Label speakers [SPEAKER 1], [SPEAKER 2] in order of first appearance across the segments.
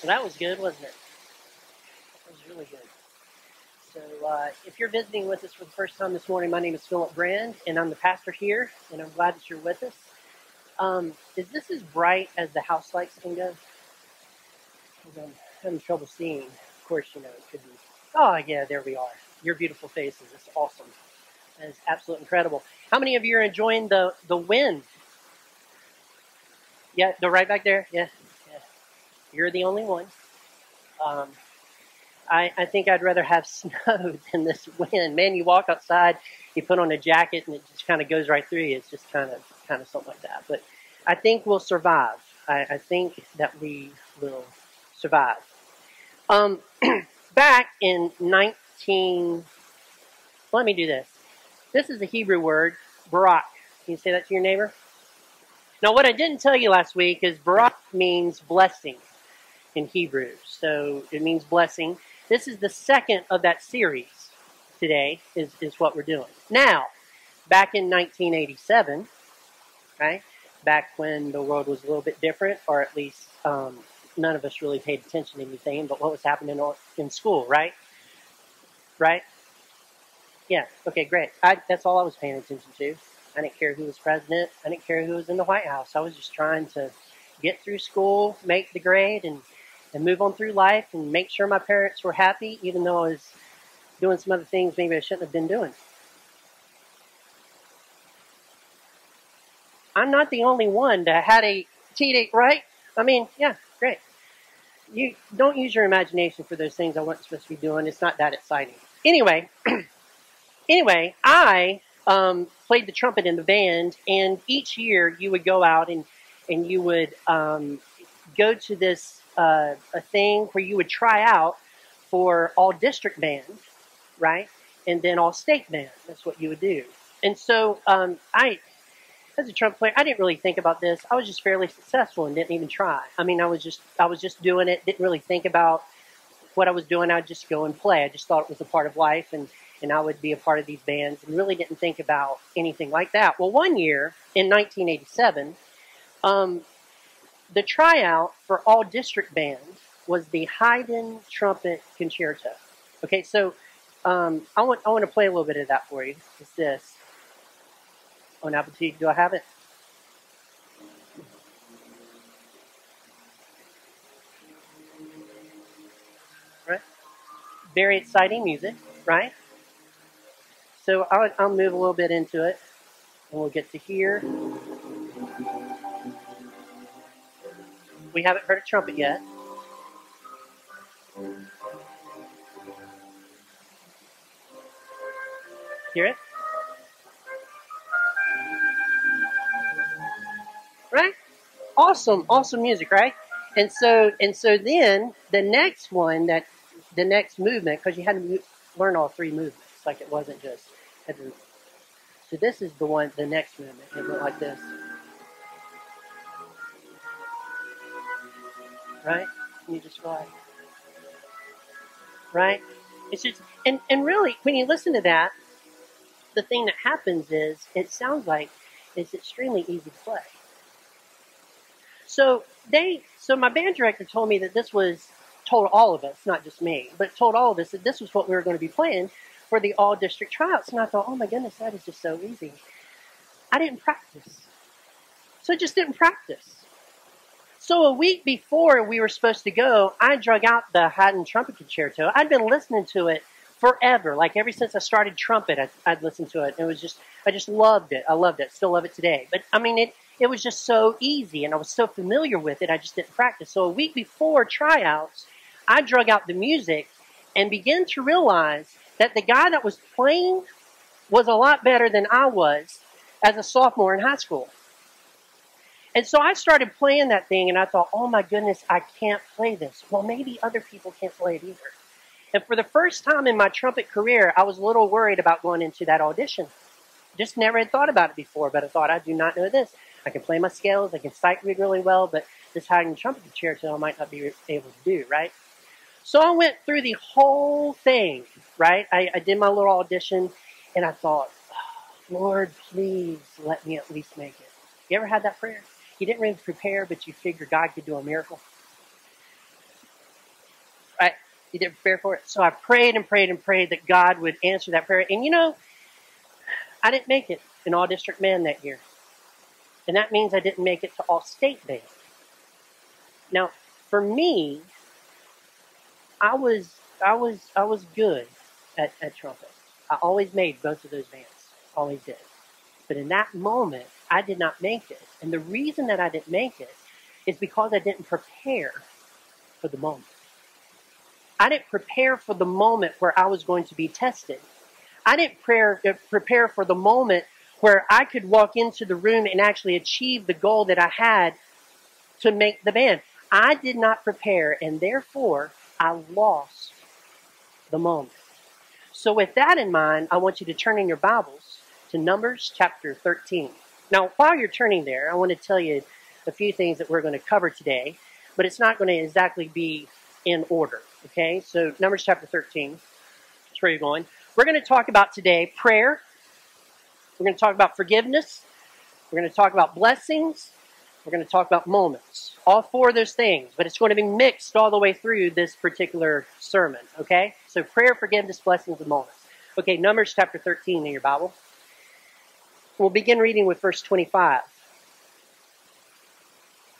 [SPEAKER 1] So that was good, wasn't it? That was really good. So uh, if you're visiting with us for the first time this morning, my name is Philip Brand, and I'm the pastor here, and I'm glad that you're with us. Um, is this as bright as the house lights can go? I'm having trouble seeing. Of course, you know, it could be. Oh, yeah, there we are. Your beautiful faces. It's awesome. Is absolutely incredible. How many of you are enjoying the, the wind? Yeah, the right back there? Yeah. You're the only one. Um, I, I think I'd rather have snow than this wind. Man, you walk outside, you put on a jacket, and it just kind of goes right through you. It's just kind of kind of something like that. But I think we'll survive. I, I think that we will survive. Um, back in 19, let me do this. This is a Hebrew word, barak. Can you say that to your neighbor? Now, what I didn't tell you last week is barak means blessing in Hebrew. So it means blessing. This is the second of that series today, is, is what we're doing. Now, back in 1987, right, back when the world was a little bit different, or at least um, none of us really paid attention to anything but what was happening in school, right? Right? Yeah, okay, great. I, that's all I was paying attention to. I didn't care who was president. I didn't care who was in the White House. I was just trying to get through school, make the grade, and, and move on through life and make sure my parents were happy, even though I was doing some other things maybe I shouldn't have been doing. I'm not the only one that had a teenage, right? I mean, yeah, great. You don't use your imagination for those things I wasn't supposed to be doing. It's not that exciting. Anyway, anyway, I um, played the trumpet in the band, and each year you would go out and and you would um, go to this uh, a thing where you would try out for all district band, right, and then all state band. That's what you would do. And so um, I, as a trumpet player, I didn't really think about this. I was just fairly successful and didn't even try. I mean, I was just I was just doing it. Didn't really think about what I was doing. I'd just go and play. I just thought it was a part of life and and I would be a part of these bands and really didn't think about anything like that. Well, one year in 1987, um, the tryout for all district bands was the Haydn Trumpet Concerto. Okay, so um, I want I want to play a little bit of that for you. It's this on Apple TV. Do I have it? Right. Very exciting music, right? So I'll, I'll move a little bit into it, and we'll get to here. We haven't heard a trumpet yet. Hear it? Right? Awesome, awesome music, right? And so, and so then the next one that the next movement, because you had to learn all three movements, like it wasn't just. So this is the one, the next movement. It went like this, right? And you just right? It's just, and and really, when you listen to that, the thing that happens is it sounds like it's extremely easy to play. So they, so my band director told me that this was told all of us, not just me, but told all of us that this was what we were going to be playing for the all district tryouts. And I thought, oh my goodness, that is just so easy. I didn't practice, so I just didn't practice. So a week before we were supposed to go, I drug out the Haydn Trumpet Concerto. I'd been listening to it forever, like ever since I started trumpet, I, I'd listened to it. It was just, I just loved it. I loved it. Still love it today. But I mean, it it was just so easy, and I was so familiar with it. I just didn't practice. So a week before tryouts, I drug out the music and began to realize that the guy that was playing was a lot better than I was as a sophomore in high school. And so I started playing that thing, and I thought, oh my goodness, I can't play this. Well, maybe other people can't play it either. And for the first time in my trumpet career, I was a little worried about going into that audition. Just never had thought about it before, but I thought, I do not know this. I can play my scales, I can sight read really well, but this Haydn trumpet concerto I might not be able to do, right? So I went through the whole thing, right? I, I did my little audition, and I thought, Lord, please let me at least make it. You ever had that prayer? You didn't really prepare, but you figured God could do a miracle. Right? you didn't prepare for it. So I prayed and prayed and prayed that God would answer that prayer. And you know, I didn't make it in all district man that year. And that means I didn't make it to all state band. Now, for me, I was I was I was good at, at trumpet. I always made both of those bands. Always did. But in that moment, I did not make it. And the reason that I didn't make it is because I didn't prepare for the moment. I didn't prepare for the moment where I was going to be tested. I didn't prepare, uh, prepare for the moment where I could walk into the room and actually achieve the goal that I had to make the band. I did not prepare, and therefore I lost the moment. So, with that in mind, I want you to turn in your Bibles to Numbers chapter 13. Now, while you're turning there, I want to tell you a few things that we're going to cover today, but it's not going to exactly be in order. Okay, so Numbers chapter 13. That's where you're going. We're going to talk about today prayer. We're going to talk about forgiveness. We're going to talk about blessings. We're going to talk about moments. All four of those things, but it's going to be mixed all the way through this particular sermon. Okay, so prayer, forgiveness, blessings, and moments. Okay, Numbers chapter 13 in your Bible. We'll begin reading with verse 25.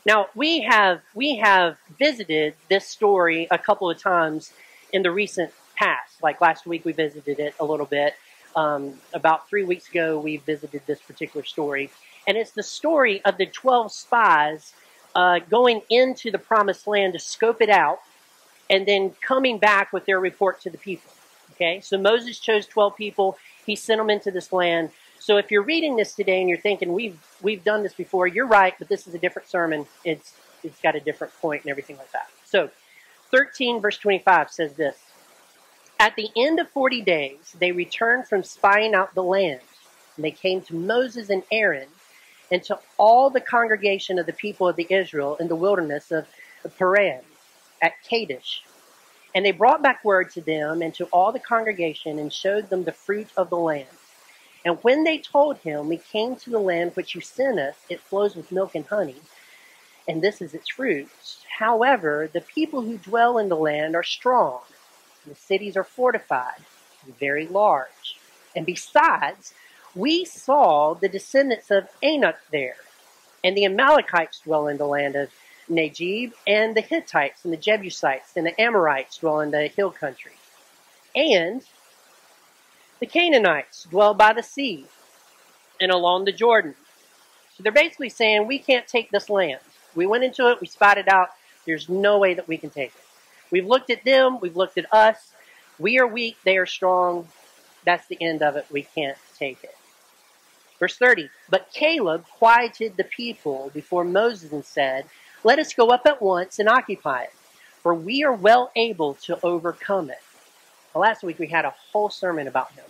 [SPEAKER 1] Now we have we have visited this story a couple of times in the recent past. Like last week, we visited it a little bit. Um, about three weeks ago, we visited this particular story, and it's the story of the twelve spies uh, going into the promised land to scope it out, and then coming back with their report to the people. Okay, so Moses chose twelve people. He sent them into this land. So if you're reading this today and you're thinking we've we've done this before, you're right, but this is a different sermon. It's it's got a different point and everything like that. So 13 verse 25 says this. At the end of 40 days, they returned from spying out the land. And they came to Moses and Aaron and to all the congregation of the people of the Israel in the wilderness of Paran at Kadesh. And they brought back word to them and to all the congregation and showed them the fruit of the land. And when they told him, We came to the land which you sent us, it flows with milk and honey, and this is its fruit. However, the people who dwell in the land are strong, the cities are fortified, very large. And besides, we saw the descendants of Anak there, and the Amalekites dwell in the land of Negeb, and the Hittites, and the Jebusites, and the Amorites dwell in the hill country. And the Canaanites dwell by the sea and along the Jordan. So they're basically saying, we can't take this land. We went into it, we spotted out, there's no way that we can take it. We've looked at them, we've looked at us. We are weak, they are strong. That's the end of it. We can't take it. Verse 30 But Caleb quieted the people before Moses and said, Let us go up at once and occupy it, for we are well able to overcome it. Well, last week we had a whole sermon about him.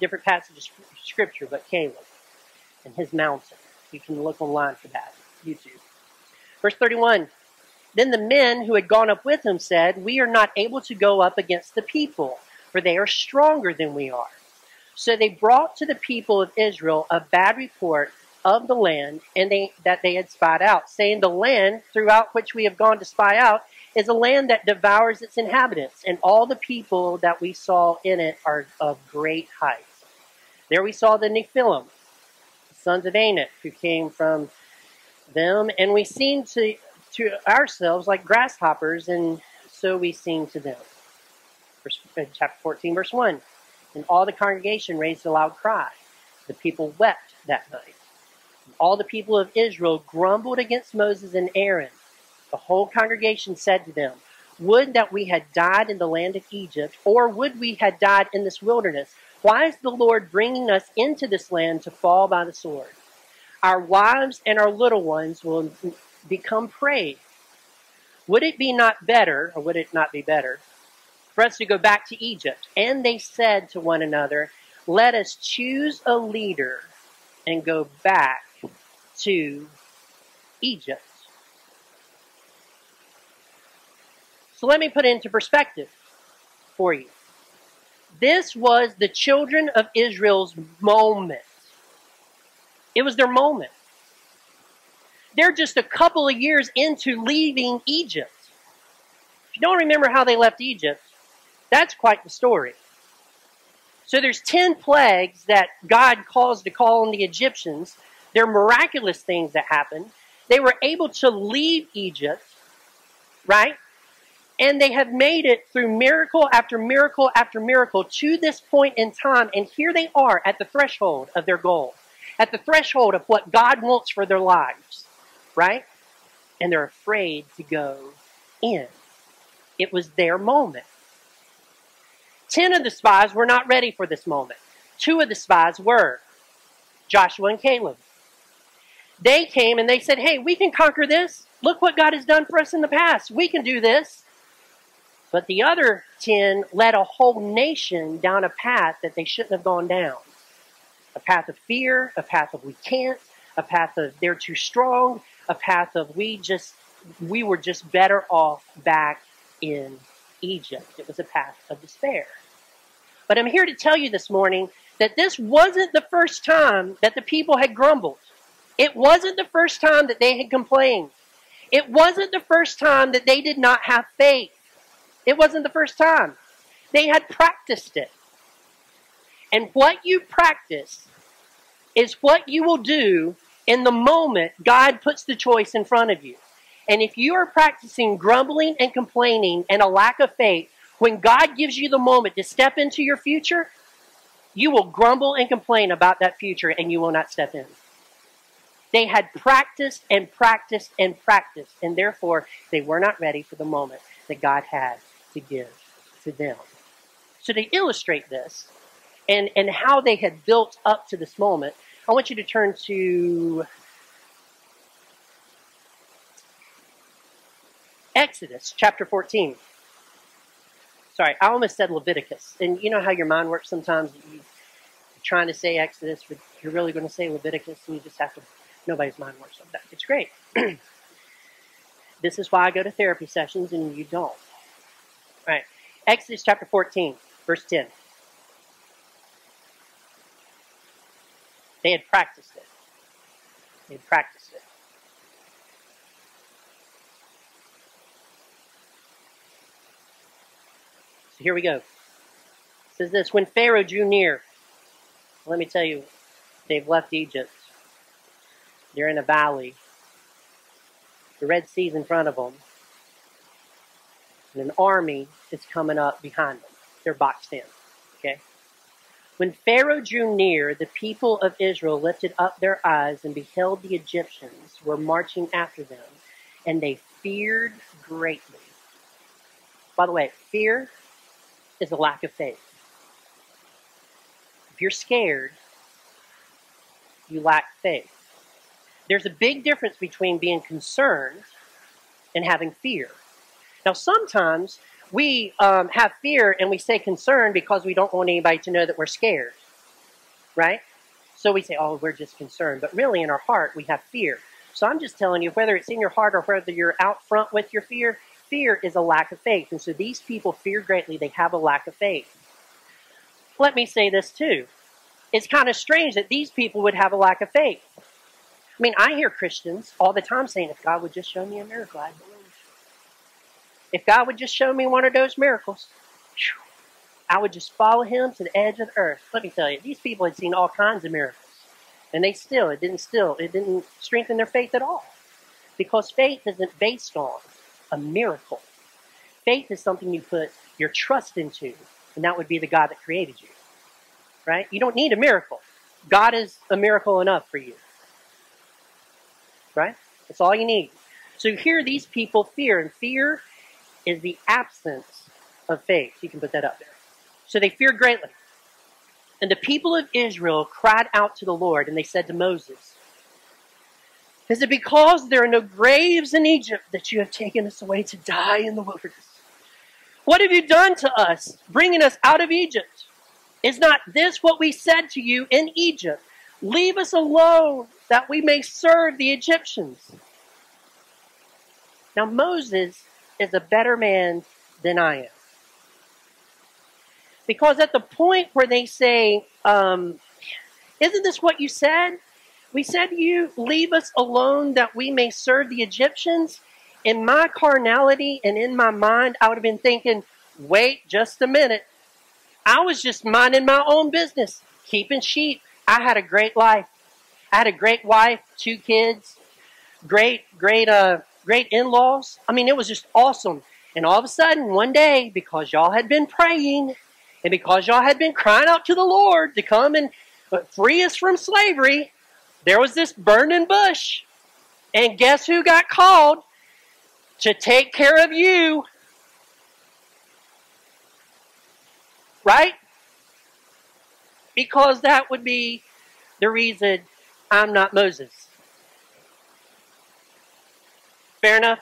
[SPEAKER 1] Different passages of scripture, but Caleb and his mountain. You can look online for that. YouTube. Verse 31. Then the men who had gone up with him said, We are not able to go up against the people, for they are stronger than we are. So they brought to the people of Israel a bad report of the land and they, that they had spied out, saying, The land throughout which we have gone to spy out is a land that devours its inhabitants, and all the people that we saw in it are of great height. There we saw the Nephilim, the sons of Anak, who came from them, and we seemed to, to ourselves like grasshoppers, and so we seemed to them. Verse, chapter 14, verse 1. And all the congregation raised a loud cry. The people wept that night. All the people of Israel grumbled against Moses and Aaron the whole congregation said to them, Would that we had died in the land of Egypt, or would we had died in this wilderness? Why is the Lord bringing us into this land to fall by the sword? Our wives and our little ones will become prey. Would it be not better, or would it not be better, for us to go back to Egypt? And they said to one another, Let us choose a leader and go back to Egypt. So let me put it into perspective for you. This was the children of Israel's moment. It was their moment. They're just a couple of years into leaving Egypt. If you don't remember how they left Egypt, that's quite the story. So there's 10 plagues that God caused to call on the Egyptians. They're miraculous things that happened. They were able to leave Egypt, right? And they have made it through miracle after miracle after miracle to this point in time. And here they are at the threshold of their goal, at the threshold of what God wants for their lives, right? And they're afraid to go in. It was their moment. Ten of the spies were not ready for this moment. Two of the spies were Joshua and Caleb. They came and they said, Hey, we can conquer this. Look what God has done for us in the past. We can do this. But the other 10 led a whole nation down a path that they shouldn't have gone down a path of fear, a path of we can't, a path of they're too strong, a path of we just, we were just better off back in Egypt. It was a path of despair. But I'm here to tell you this morning that this wasn't the first time that the people had grumbled. It wasn't the first time that they had complained. It wasn't the first time that they did not have faith. It wasn't the first time. They had practiced it. And what you practice is what you will do in the moment God puts the choice in front of you. And if you are practicing grumbling and complaining and a lack of faith, when God gives you the moment to step into your future, you will grumble and complain about that future and you will not step in. They had practiced and practiced and practiced, and therefore they were not ready for the moment that God had to give to them. So to illustrate this and, and how they had built up to this moment, I want you to turn to Exodus chapter 14. Sorry, I almost said Leviticus. And you know how your mind works sometimes? You, are trying to say Exodus, but you're really going to say Leviticus, and you just have to, nobody's mind works like that. It's great. this is why I go to therapy sessions and you don't. Right. Exodus chapter 14, verse 10. They had practiced it. They had practiced it. So here we go. It says this When Pharaoh drew near, let me tell you, they've left Egypt. They're in a valley. The Red Sea's in front of them. And an army is coming up behind them. They're boxed in. Okay? When Pharaoh drew near, the people of Israel lifted up their eyes and beheld the Egyptians were marching after them, and they feared greatly. By the way, fear is a lack of faith. If you're scared, you lack faith. There's a big difference between being concerned and having fear. Now, sometimes we um, have fear and we say concerned because we don't want anybody to know that we're scared, right? So we say, oh, we're just concerned. But really, in our heart, we have fear. So I'm just telling you, whether it's in your heart or whether you're out front with your fear, fear is a lack of faith. And so these people fear greatly. They have a lack of faith. Let me say this too. It's kind of strange that these people would have a lack of faith. I mean, I hear Christians all the time saying, if God would just show me a miracle, I'd believe. If God would just show me one of those miracles, I would just follow him to the edge of the earth. Let me tell you, these people had seen all kinds of miracles. And they still, it didn't still, it didn't strengthen their faith at all. Because faith isn't based on a miracle. Faith is something you put your trust into, and that would be the God that created you. Right? You don't need a miracle. God is a miracle enough for you. Right? That's all you need. So here these people fear, and fear is the absence of faith. You can put that up there. So they feared greatly. And the people of Israel cried out to the Lord, and they said to Moses, is it because there are no graves in Egypt that you have taken us away to die in the wilderness? What have you done to us, bringing us out of Egypt? Is not this what we said to you in Egypt? Leave us alone that we may serve the Egyptians. Now, Moses is a better man than I am. Because at the point where they say, um, Isn't this what you said? We said you, Leave us alone that we may serve the Egyptians. in my carnality and in my mind, I would have been thinking, wait just a minute. I was just minding my own business, keeping sheep. I had a great life. I had a great wife, two kids, great, great, uh, great in-laws. I mean, it was just awesome. And all of a sudden, one day, because y'all had been praying and because y'all had been crying out to the Lord to come and uh, free us from slavery, there was this burning bush. And guess who got called to take care of you? Right? Because that would be the reason I'm not Moses. Fair enough?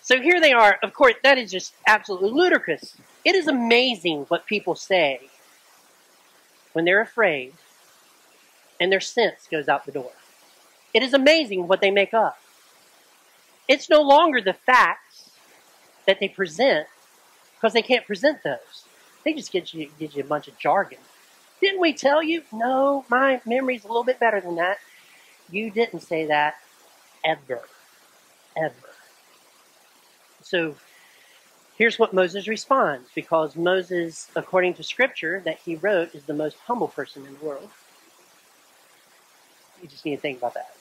[SPEAKER 1] So here they are. Of course, that is just absolutely ludicrous. It is amazing what people say when they're afraid and their sense goes out the door. It is amazing what they make up. It's no longer the facts that they present because they can't present those. They just get you, get you a bunch of jargon. Didn't we tell you? No, my memory's a little bit better than that. You didn't say that ever. Ever. So here's what Moses responds because Moses, according to scripture that he wrote, is the most humble person in the world. You just need to think about that.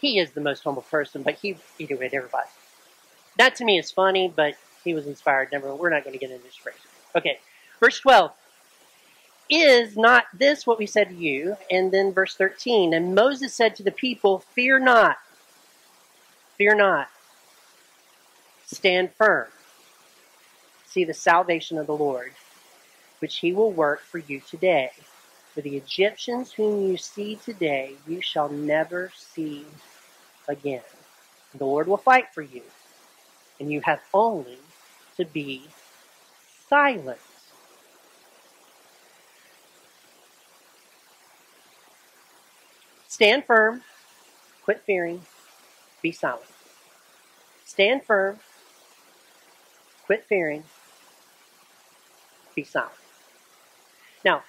[SPEAKER 1] He is the most humble person, but he either everybody. That to me is funny, but he was inspired. Never, we're not going to get into this phrase. Okay, verse 12. Is not this what we said to you? And then verse 13. And Moses said to the people, Fear not. Fear not. Stand firm. See the salvation of the Lord, which he will work for you today. For the Egyptians whom you see today, you shall never see again. The Lord will fight for you, and you have only to be silent. Stand firm, quit fearing, be silent. Stand firm, quit fearing, be silent. Now,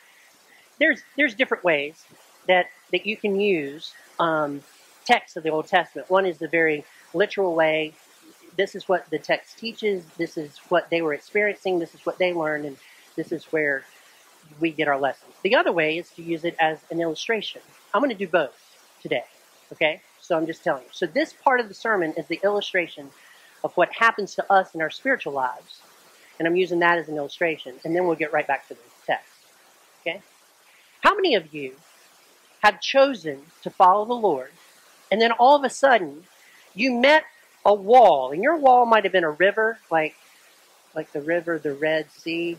[SPEAKER 1] there's there's different ways that that you can use um, texts of the Old Testament. One is the very literal way. This is what the text teaches. This is what they were experiencing. This is what they learned, and this is where we get our lessons. The other way is to use it as an illustration. I'm going to do both today. Okay? So I'm just telling you. So this part of the sermon is the illustration of what happens to us in our spiritual lives. And I'm using that as an illustration. And then we'll get right back to the text. Okay? How many of you have chosen to follow the Lord and then all of a sudden you met a wall and your wall might have been a river like like the river the Red Sea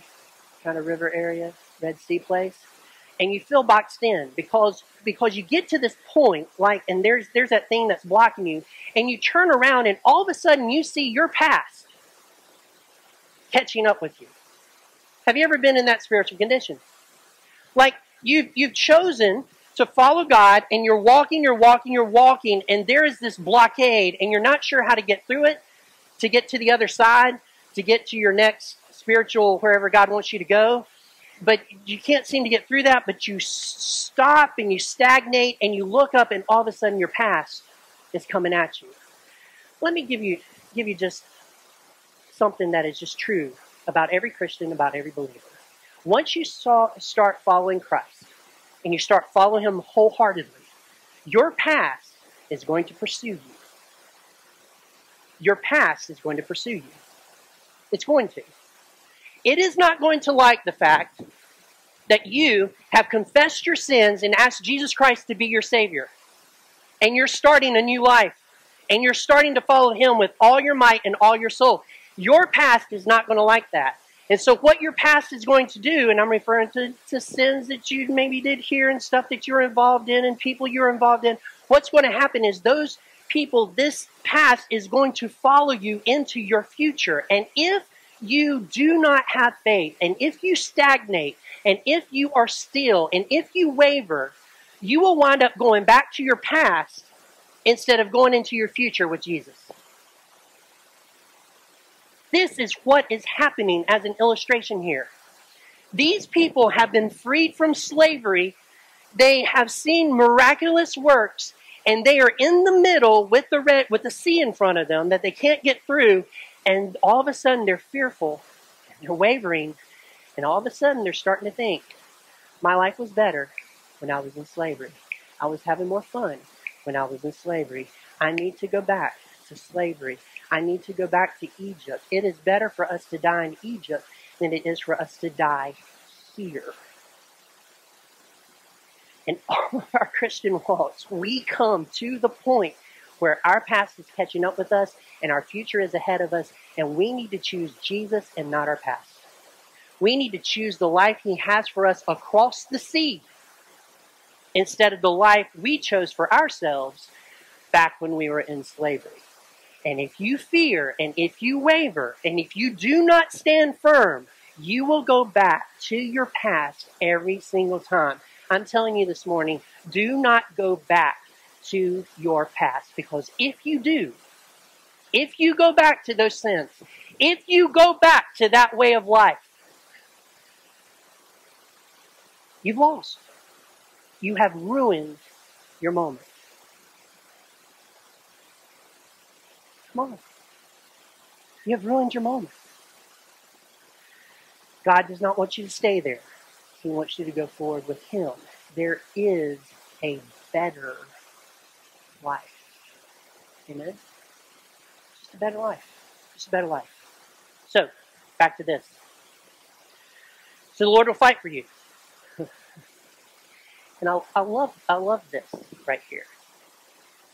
[SPEAKER 1] kind of river area, Red Sea place and you feel boxed in because because you get to this point like and there's there's that thing that's blocking you and you turn around and all of a sudden you see your past catching up with you. Have you ever been in that spiritual condition? Like you've you've chosen to follow god and you're walking you're walking you're walking and there is this blockade and you're not sure how to get through it to get to the other side to get to your next spiritual wherever god wants you to go but you can't seem to get through that, but you stop and you stagnate and you look up and all of a sudden your past is coming at you. Let me give you give you just something that is just true about every Christian, about every believer. Once you saw, start following Christ and you start following him wholeheartedly, your past is going to pursue you. Your past is going to pursue you. It's going to. It is not going to like the fact that you have confessed your sins and asked Jesus Christ to be your Savior. And you're starting a new life. And you're starting to follow Him with all your might and all your soul. Your past is not going to like that. And so, what your past is going to do, and I'm referring to, to sins that you maybe did here and stuff that you're involved in and people you're involved in, what's going to happen is those people, this past is going to follow you into your future. And if you do not have faith, and if you stagnate, and if you are still, and if you waver, you will wind up going back to your past instead of going into your future with Jesus. This is what is happening as an illustration here. These people have been freed from slavery. They have seen miraculous works, and they are in the middle with the red with the sea in front of them that they can't get through, and all of a sudden they're fearful, they're wavering, and all of a sudden they're starting to think, my life was better when I was in slavery. I was having more fun when I was in slavery. I need to go back to slavery. I need to go back to Egypt. It is better for us to die in Egypt than it is for us to die here. In all of our Christian walks, we come to the point where our past is catching up with us and our future is ahead of us, and we need to choose Jesus and not our past. We need to choose the life He has for us across the sea instead of the life we chose for ourselves back when we were in slavery. And if you fear and if you waver and if you do not stand firm, you will go back to your past every single time. I'm telling you this morning, do not go back to your past because if you do, if you go back to those sins, if you go back to that way of life, you've lost. You have ruined your moment. Come on. You have ruined your moment. God does not want you to stay there. He wants you to go forward with Him. There is a better life. Amen? Just a better life. Just a better life. So, back to this. So the Lord will fight for you. and I, I love I love this right here.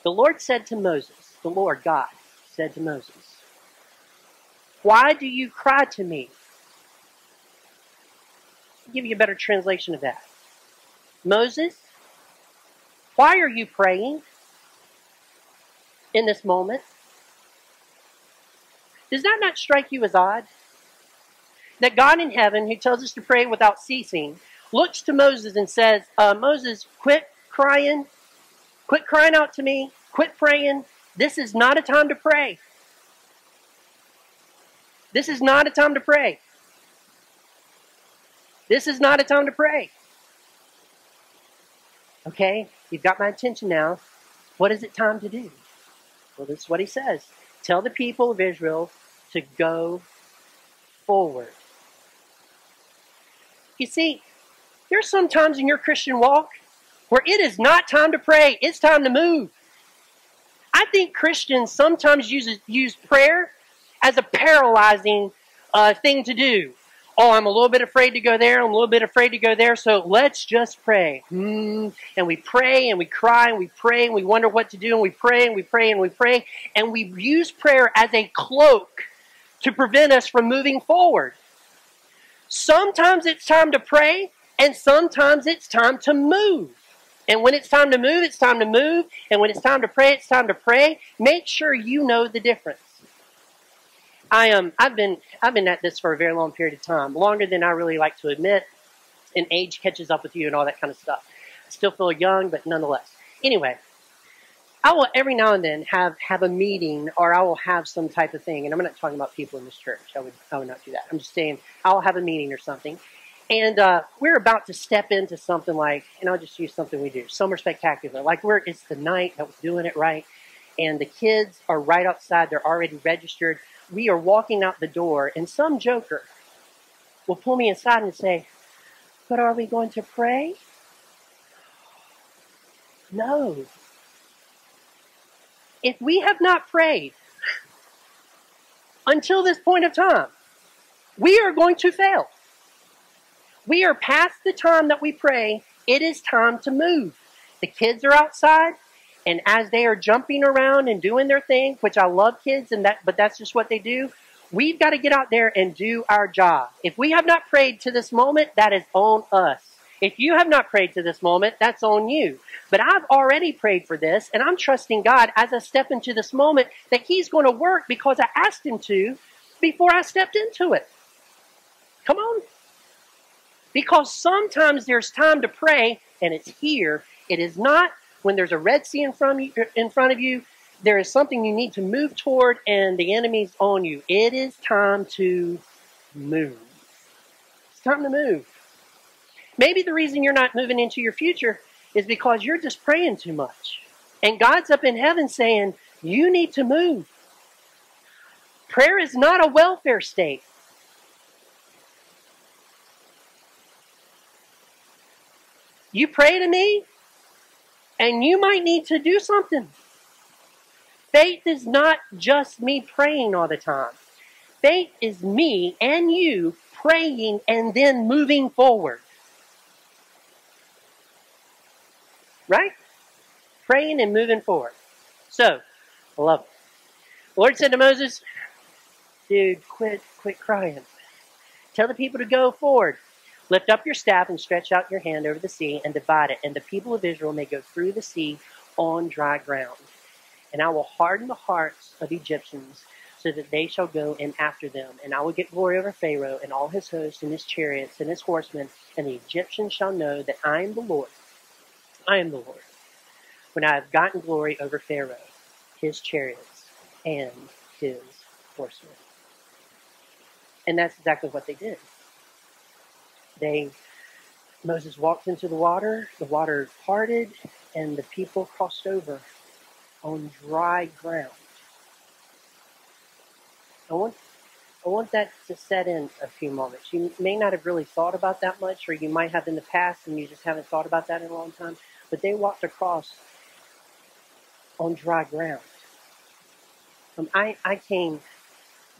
[SPEAKER 1] The Lord said to Moses, the Lord God said to Moses, Why do you cry to me? I'll give you a better translation of that. Moses, why are you praying in this moment? Does that not strike you as odd? That God in heaven, who tells us to pray without ceasing, looks to Moses and says, uh, Moses, quit crying. Quit crying out to me. Quit praying. This is not a time to pray. This is not a time to pray. This is not a time to pray. Okay, you've got my attention now. What is it time to do? Well, this is what he says. Tell the people of Israel to go forward. You see, there's some times in your Christian walk where it is not time to pray, it's time to move. I think Christians sometimes use, use prayer as a paralyzing uh, thing to do. Oh, I'm a little bit afraid to go there. I'm a little bit afraid to go there. So let's just pray. Hmm. And we pray and we cry and we pray and we wonder what to do and we pray and we pray and we pray. And we use prayer as a cloak to prevent us from moving forward. Sometimes it's time to pray and sometimes it's time to move. And when it's time to move, it's time to move. And when it's time to pray, it's time to pray. Make sure you know the difference. I am. Um, I've been. I've been at this for a very long period of time, longer than I really like to admit. And age catches up with you and all that kind of stuff. I still feel young, but nonetheless. Anyway, I will every now and then have have a meeting, or I will have some type of thing. And I'm not talking about people in this church. I would. I would not do that. I'm just saying I'll have a meeting or something, and uh, we're about to step into something like, and I'll just use something we do, summer spectacular. Like we're, it's the night that we're doing it right, and the kids are right outside. They're already registered. We are walking out the door, and some joker will pull me aside and say, "But are we going to pray?" No. If we have not prayed until this point of time, we are going to fail. We are past the time that we pray. It is time to move. The kids are outside, and as they are jumping around and doing their thing, which I love kids, and that, but that's just what they do. We've got to get out there and do our job. If we have not prayed to this moment, that is on us. If you have not prayed to this moment, that's on you. But I've already prayed for this, and I'm trusting God as I step into this moment that He's going to work because I asked Him to before I stepped into it. Come on. Because sometimes there's time to pray and it's here. It is not when there's a Red Sea in front of you, in front of you there is something you need to move toward and the enemy's on you. It is time to move. It's time to move. Maybe the reason you're not moving into your future is because you're just praying too much. And God's up in heaven saying, You need to move. Prayer is not a welfare state. You pray to me, and you might need to do something. Faith is not just me praying all the time. Faith is me and you praying and then moving forward. Right? Praying and moving forward. So, I love it. Lord said to Moses, dude, quit, quit crying. Tell the people to go forward. Lift up your staff and stretch out your hand over the sea and divide it, and the people of Israel may go through the sea on dry ground. And I will harden the hearts of Egyptians so that they shall go in after them. And I will get glory over Pharaoh and all his hosts and his chariots and his horsemen, and the Egyptians shall know that I am the Lord. I am the Lord. When I have gotten glory over Pharaoh, his chariots, and his horsemen. And that's exactly what they did. They Moses walked into the water, the water parted, and the people crossed over on dry ground. I want I want that to set in a few moments. You may not have really thought about that much, or you might have in the past and you just haven't thought about that in a long time. But they walked across on dry ground. Um, I, I came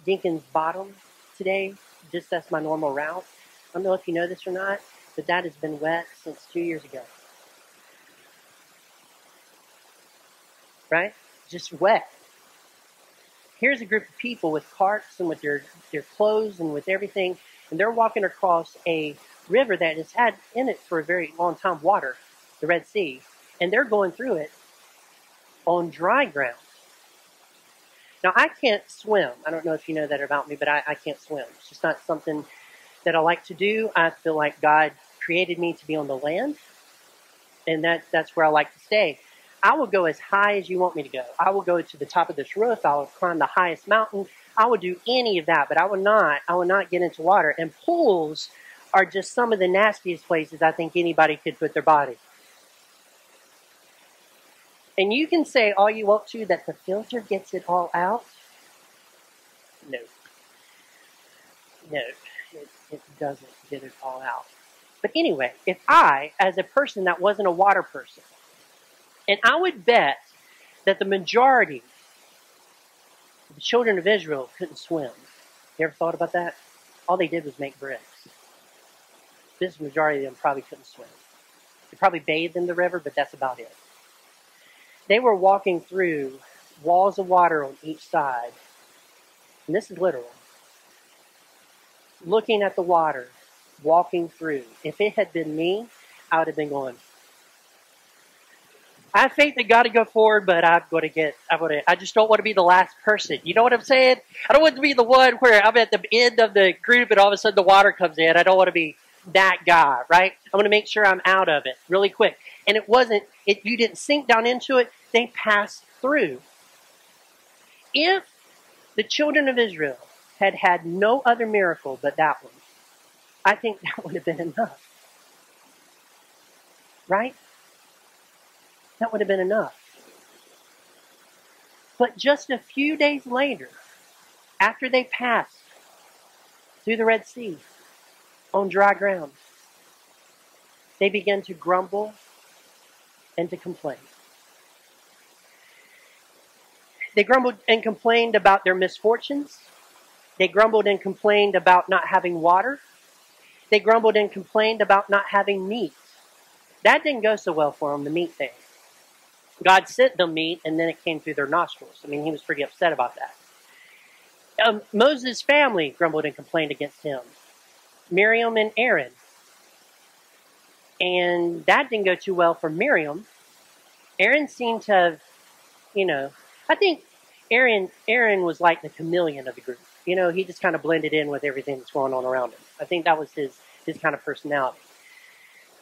[SPEAKER 1] Dinkins Bottom today, just as my normal route. I don't know if you know this or not, but that has been wet since two years ago. Right? Just wet. Here's a group of people with carts and with their, their clothes and with everything, and they're walking across a river that has had in it for a very long time water, the Red Sea, and they're going through it on dry ground. Now, I can't swim. I don't know if you know that about me, but I, I can't swim. It's just not something that I like to do. I feel like God created me to be on the land, and that, that's where I like to stay. I will go as high as you want me to go. I will go to the top of this roof. I will climb the highest mountain. I will do any of that, but I will not. I will not get into water. And pools are just some of the nastiest places I think anybody could put their body. And you can say all you want to that the filter gets it all out. No. No, it, it doesn't get it all out. But anyway, if I, as a person that wasn't a water person, and I would bet that the majority of the children of Israel couldn't swim. You ever thought about that? All they did was make bricks. This majority of them probably couldn't swim. They probably bathed in the river, but that's about it. They were walking through walls of water on each side. And this is literal. Looking at the water, walking through. If it had been me, I would have been going. I faith that God to go forward, but I've got to get. I've got to. I just don't want to be the last person. You know what I'm saying? I don't want to be the one where I'm at the end of the group and all of a sudden the water comes in. I don't want to be that guy, right? I want to make sure I'm out of it really quick. And it wasn't. It you didn't sink down into it. They passed through. If the children of Israel had had no other miracle but that one, I think that would have been enough. Right? That would have been enough. But just a few days later, after they passed through the Red Sea on dry ground, they began to grumble and to complain. They grumbled and complained about their misfortunes. They grumbled and complained about not having water. They grumbled and complained about not having meat. That didn't go so well for them, the meat thing. God sent them meat, and then it came through their nostrils. I mean, he was pretty upset about that. Um, Moses' family grumbled and complained against him. Miriam and Aaron. And that didn't go too well for Miriam. Aaron seemed to have, you know, I think Aaron Aaron was like the chameleon of the group. You know, he just kind of blended in with everything that's going on around him. I think that was his his kind of personality.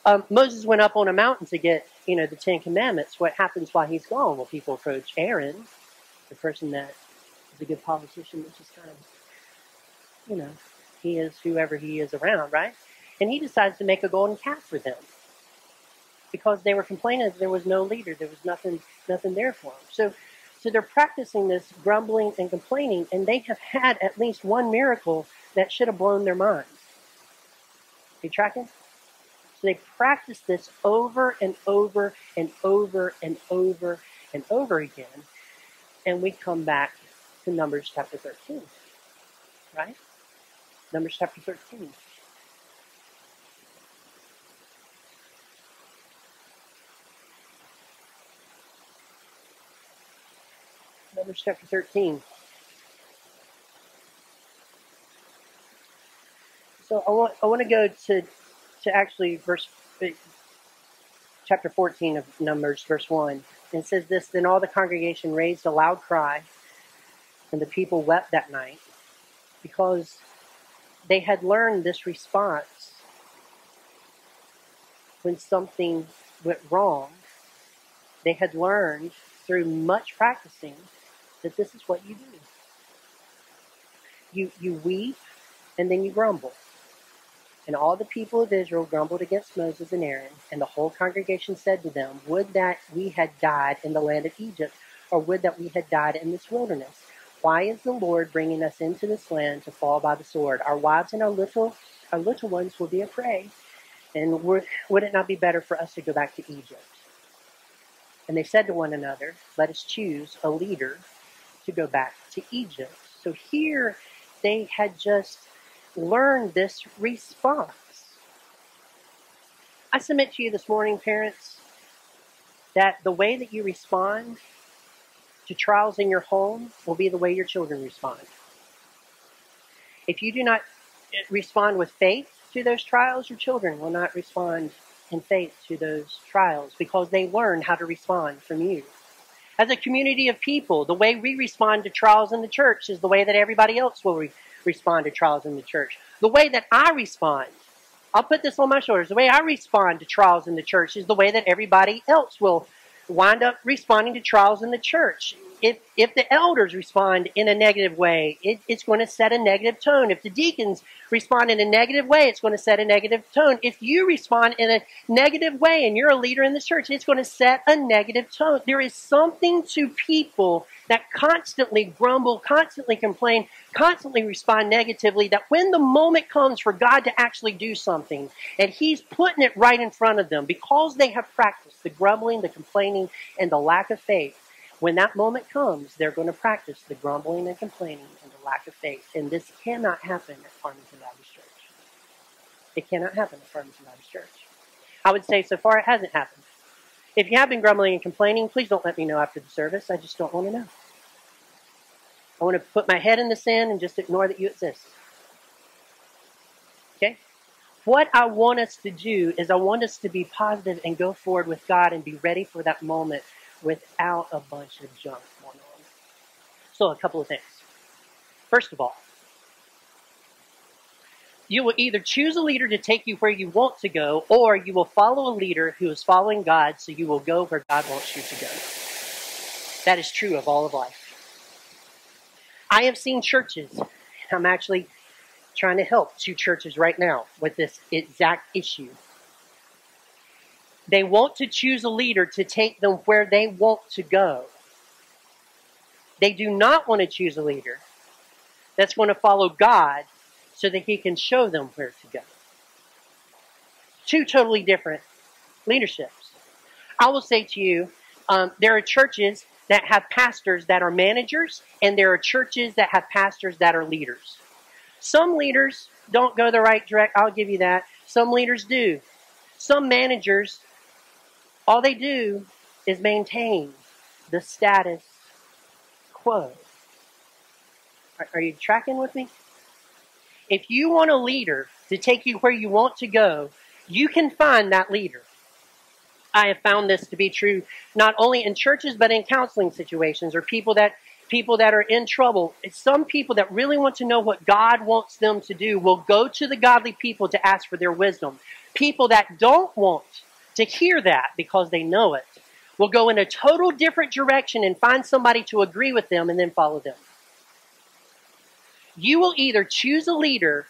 [SPEAKER 1] Um, Moses went up on a mountain to get, you know, the Ten Commandments. What happens while he's gone? Well, people approach Aaron, the person that is a good politician, which is kind of, you know, he is whoever he is around, right? And he decides to make a golden calf for them. because they were complaining that there was no leader. There was nothing, nothing there for them. So, so they're practicing this grumbling and complaining, and they have had at least one miracle that should have blown their minds. You tracking? So they practice this over and over and over and over and over again, and we come back to Numbers chapter 13. Right? Numbers chapter 13. Numbers chapter 13. So I want I want to go to to actually verse eh, chapter 14 of Numbers, verse 1. And says this Then all the congregation raised a loud cry, and the people wept that night because they had learned this response when something went wrong. They had learned through much practicing that this is what you do. You, you weep and then you grumble. And all the people of Israel grumbled against Moses and Aaron, and the whole congregation said to them, Would that we had died in the land of Egypt, or would that we had died in this wilderness. Why is the Lord bringing us into this land to fall by the sword? Our wives and our little, our little ones will be a prey. And would it not be better for us to go back to Egypt? And they said to one another, Let us choose a leader to go back to Egypt. So here they had just learned this response. I submit to you this morning, parents, that the way that you respond to trials in your home will be the way your children respond. If you do not respond with faith to those trials, your children will not respond in faith to those trials because they learn how to respond from you. As a community of people, the way we respond to trials in the church is the way that everybody else will re- respond to trials in the church. The way that I respond, I'll put this on my shoulders, the way I respond to trials in the church is the way that everybody else will wind up responding to trials in the church. If, if the elders respond in a negative way, it, it's going to set a negative tone. If the deacons respond in a negative way, it's going to set a negative tone. If you respond in a negative way and you're a leader in the church, it's going to set a negative tone. There is something to people that constantly grumble, constantly complain, constantly respond negatively, that when the moment comes for God to actually do something, and He's putting it right in front of them, because they have practiced the grumbling, the complaining, and the lack of faith, when that moment comes, they're going to practice the grumbling and complaining and the lack of faith. And this cannot happen at Farmington Baptist Church. It cannot happen at Farmington Baptist Church. I would say so far it hasn't happened. If you have been grumbling and complaining, please don't let me know after the service. I just don't want to know. I want to put my head in the sand and just ignore that you exist. Okay? What I want us to do is I want us to be positive and go forward with God and be ready for that moment without a bunch of junk going on. So, a couple of things. First of all, you will either choose a leader to take you where you want to go, or you will follow a leader who is following God, so you will go where God wants you to go. That is true of all of life. I have seen churches, I'm actually trying to help two churches right now with this exact issue. They want to choose a leader to take them where they want to go. They do not want to choose a leader that's going to follow God so that he can show them where to go. Two totally different leaderships. I will say to you, um, there are churches that have pastors that are managers, and there are churches that have pastors that are leaders. Some leaders don't go the right direct. I'll give you that. Some leaders do. Some managers, all they do is maintain the status quo. Are, you tracking with me? If you want a leader to take you where you want to go, you can find that leader. I have found this to be true not only in churches but in counseling situations or people that people that are in trouble. Some people that really want to know what God wants them to do will go to the godly people to ask for their wisdom. People that don't want to hear that because they know it will go in a total different direction and find somebody to agree with them and then follow them. You will either choose a leader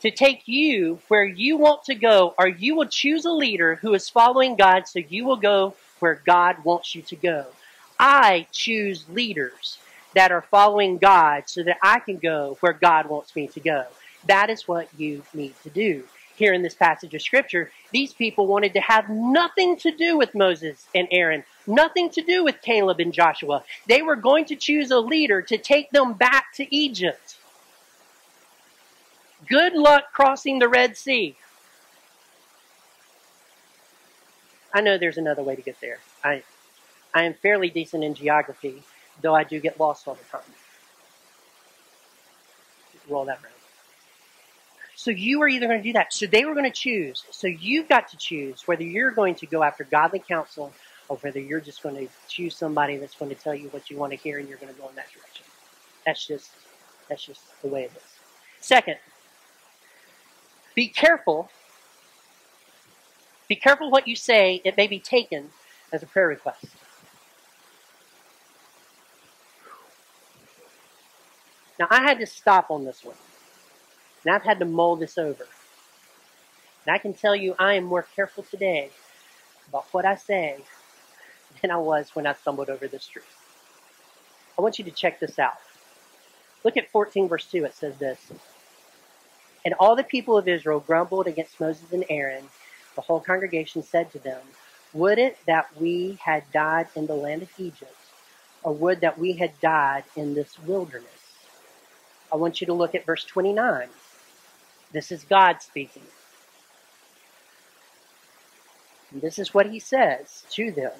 [SPEAKER 1] to take you where you want to go, or you will choose a leader who is following God so you will go where God wants you to go. I choose leaders that are following God so that I can go where God wants me to go. That is what you need to do. Here in this passage of Scripture, these people wanted to have nothing to do with Moses and Aaron, nothing to do with Caleb and Joshua. They were going to choose a leader to take them back to Egypt. Good luck crossing the Red Sea. I know there's another way to get there. I, I am fairly decent in geography, though I do get lost all the time. Roll that. So you are either going to do that. So they were going to choose. So you've got to choose whether you're going to go after godly counsel or whether you're just going to choose somebody that's going to tell you what you want to hear and you're going to go in that direction. That's just that's just the way it is. Second, be careful. Be careful what you say. It may be taken as a prayer request. Now, I had to stop on this one. And I've had to mull this over. And I can tell you I am more careful today about what I say than I was when I stumbled over this truth. I want you to check this out. Look at 14 verse 2. It says this. And all the people of Israel grumbled against Moses and Aaron. The whole congregation said to them, Would it that we had died in the land of Egypt, or would that we had died in this wilderness? I want you to look at verse 29. This is God speaking. And this is what he says to them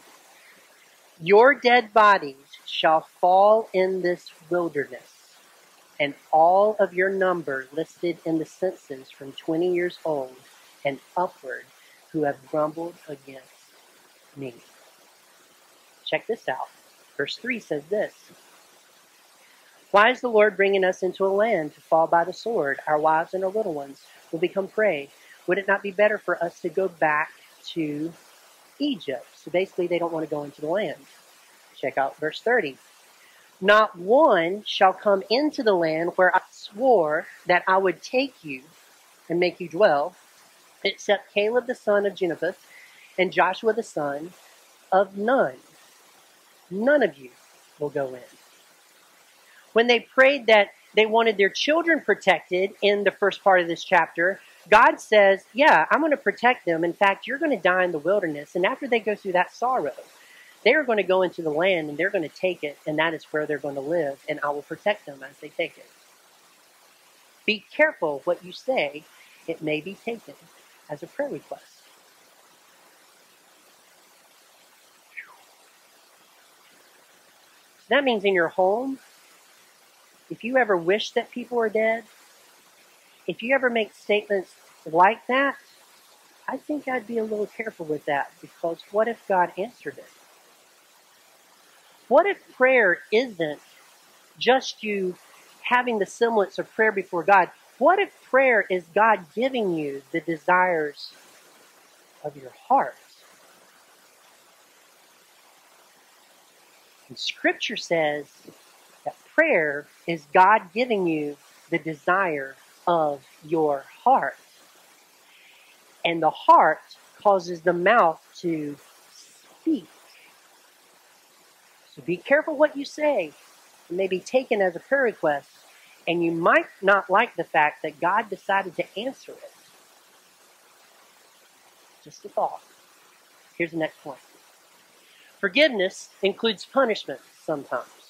[SPEAKER 1] Your dead bodies shall fall in this wilderness, and all of your number listed in the census from 20 years old and upward who have grumbled against me. Check this out. Verse 3 says this why is the Lord bringing us into a land to fall by the sword? Our wives and our little ones will become prey. Would it not be better for us to go back to Egypt? So basically, they don't want to go into the land. Check out verse 30. Not one shall come into the land where I swore that I would take you and make you dwell, except Caleb the son of Jephunneh and Joshua the son of Nun. None of you will go in when they prayed that they wanted their children protected in the first part of this chapter, God says, Yeah, I'm going to protect them. In fact, you're going to die in the wilderness. And after they go through that sorrow, they are going to go into the land and they're going to take it, and that is where they're going to live, and I will protect them as they take it. Be careful what you say, it may be taken as a prayer request. that means in your home, if you ever wish that people are dead, if you ever make statements like that, I think I'd be a little careful with that because what if God answered it? What if prayer isn't just you having the semblance of prayer before God? What if prayer is God giving you the desires of your heart? And Scripture says prayer is God giving you the desire of your heart. And the heart causes the mouth to speak. So be careful what you say. It may be taken as a prayer request, and you might not like the fact that God decided to answer it. Just a thought. Here's the next point. Forgiveness includes punishment sometimes.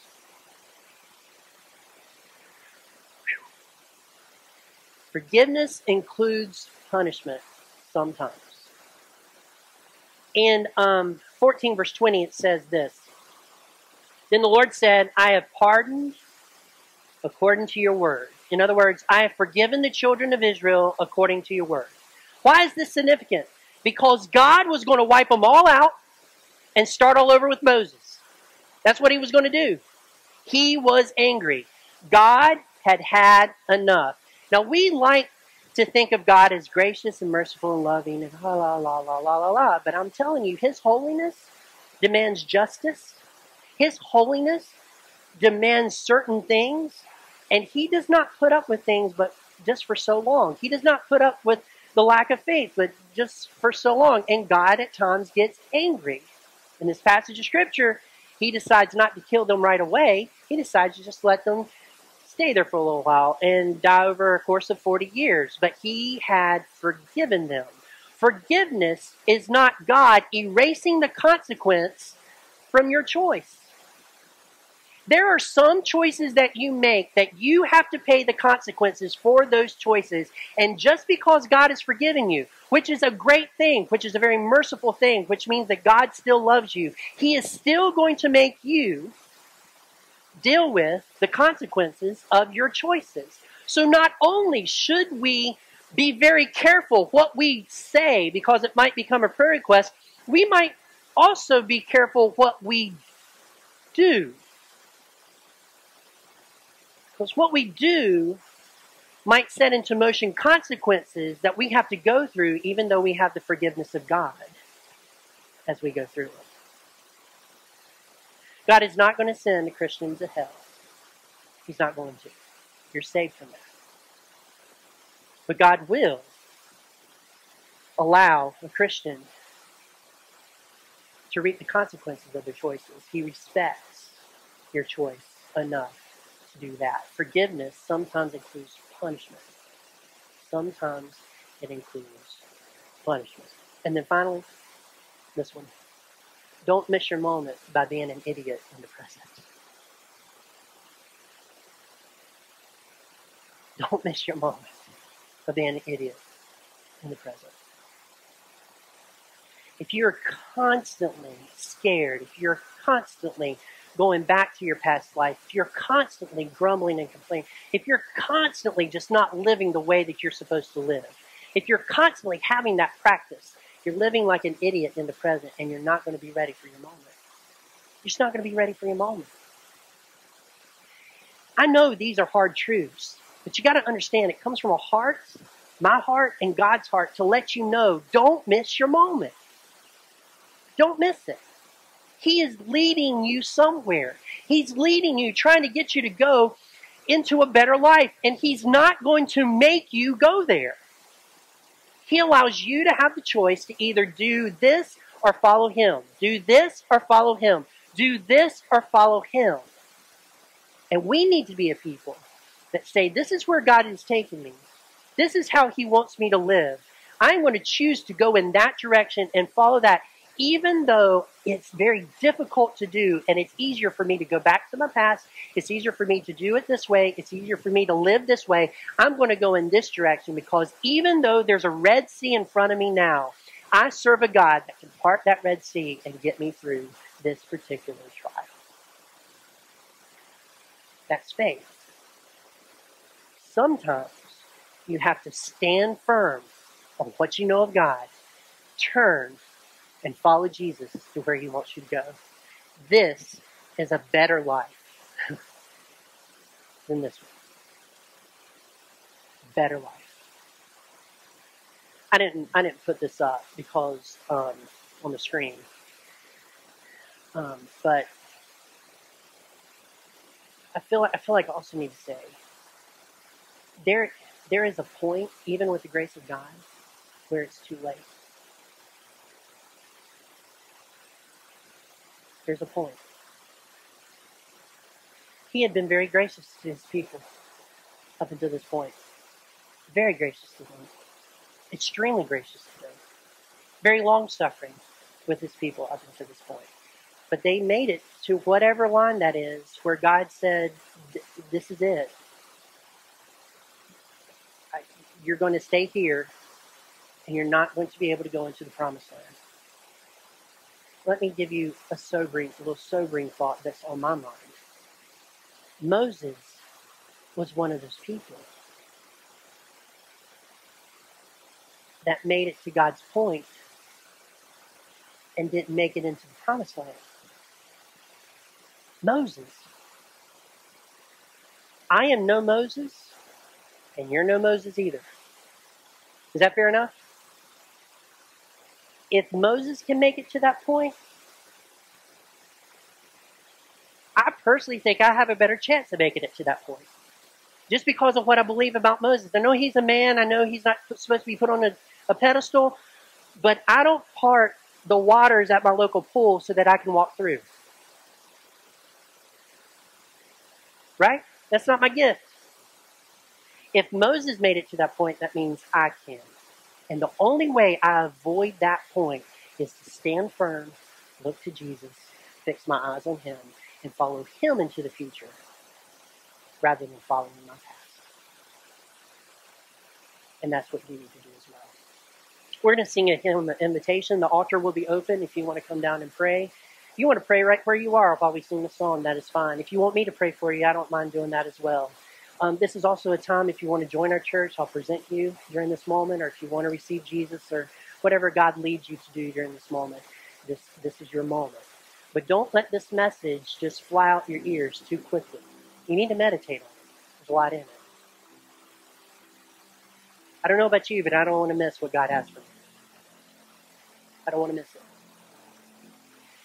[SPEAKER 1] Forgiveness includes punishment sometimes. In um, 14, verse 20, it says this Then the Lord said, I have pardoned according to your word. In other words, I have forgiven the children of Israel according to your word. Why is this significant? Because God was going to wipe them all out and start all over with Moses. That's what he was going to do. He was angry. God had had enough. Now, we like to think of God as gracious and merciful and loving and la la la la la la la, but I'm telling you, His holiness demands justice. His holiness demands certain things, and He does not put up with things but just for so long. He does not put up with the lack of faith, but just for so long. And God at times gets angry. In this passage of scripture, he decides not to kill them right away. He decides to just let them stay there for a little while and die over a course of 40 years. But he had forgiven them. Forgiveness is not God erasing the consequence from your choice. There are some choices that you make that you have to pay the consequences for those choices. And just because God has forgiven you, which is a great thing, which is a very merciful thing, which means that God still loves you, He is still going to make you deal with the consequences of your choices. So not only should we be very careful what we say because it might become a prayer request, we might also be careful what we do because what we do might set into motion consequences that we have to go through, even though we have the forgiveness of God as we go through it. God is not going to send Christians to hell. He's not going to. You're saved from that. But God will allow a Christian to reap the consequences of their choices. He respects your choice enough to do that. Forgiveness sometimes includes punishment. Sometimes it includes punishment. And then finally, this one. Don't miss your moment by being an idiot in the present. Don't miss your moment by being an idiot in the present. If you're constantly scared, if you're constantly going back to your past life, if you're constantly grumbling and complaining, if you're constantly just not living the way that you're supposed to live, if you're constantly having that practice, you're living like an idiot in the present and you're not going to be ready for your moment. You're just not going to be ready for your moment. I know these are hard truths, but you got to understand it comes from a heart, my heart, and God's heart to let you know don't miss your moment. Don't miss it. He is leading you somewhere. He's leading you, trying to get you to go into a better life. And He's not going to make you go there. He allows you to have the choice to either do this or follow Him. Do this or follow Him. Do this or follow Him. And we need to be a people that say, This is where God is taking me. This is how He wants me to live. I'm going to choose to go in that direction and follow that even though it's very difficult to do and it's easier for me to go back to my past, it's easier for me to do it this way, it's easier for me to live this way, I'm going to go in this direction because even though there's a Red Sea in front of me now, I serve a God that can part that Red Sea and get me through this particular trial. That's faith. Sometimes you have to stand firm on what you know of God, turn and follow Jesus to where he wants you to go. This is a better life than this one. Better life. I didn't I didn't put this up because um, on the screen, um, but I feel like I feel like I also need to say there there is a point even with the grace of God where it's too late. There's a point. He had been very gracious to his people up until this point. Very gracious to them. Extremely gracious to them. Very long suffering with his people up until this point. But they made it to whatever line that is where God said, This is it. You're going to stay here and you're not going to be able to go into the promised land let me give you a sobering, a little sobering thought that's on my mind. Moses was one of those people that made it to God's point and didn't make it into the promised land. Moses. I am no Moses, and you're no Moses either. Is that fair enough? If Moses can make it to that point, I personally think I have a better chance of making it to that point. just because of what I believe about Moses. I know he's a man. I know he's not supposed to be put on a, a pedestal, but I don't part the waters at my local pool so that I can walk through. Right? That's not my gift. If Moses made it to that point, that means I can. And the only way I avoid that point is to stand firm, look to Jesus, fix my eyes on him, and follow him into the future rather than following my past. And that's what we need to do as well. We're going to sing a hymn, an invitation. The altar will be open if you want to come down and pray. If you want to pray right where you are while we sing the song, that is fine. If you want me to pray for you, I don't mind doing that as well. Um, this is also a time if you want to join our church, I'll present you during this moment, or if you want to receive Jesus or whatever God leads you to do during this moment, this, this is your moment. But don't let this message just fly out your ears too quickly. You need to meditate on it. There's a lot in it. I don't know about you, but I don't want to miss what God has for me. I don't want to miss it.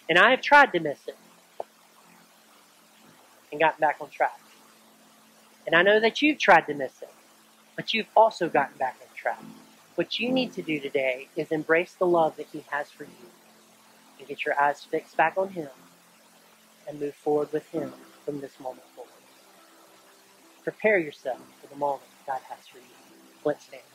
[SPEAKER 1] And I have tried to miss it and gotten back on track. And I know that you've tried to miss it, but you've also gotten back on track. What you need to do today is embrace the love that He has for you and get your eyes fixed back on Him and move forward with Him from this moment forward. Prepare yourself for the moment God has for you. Let's stand.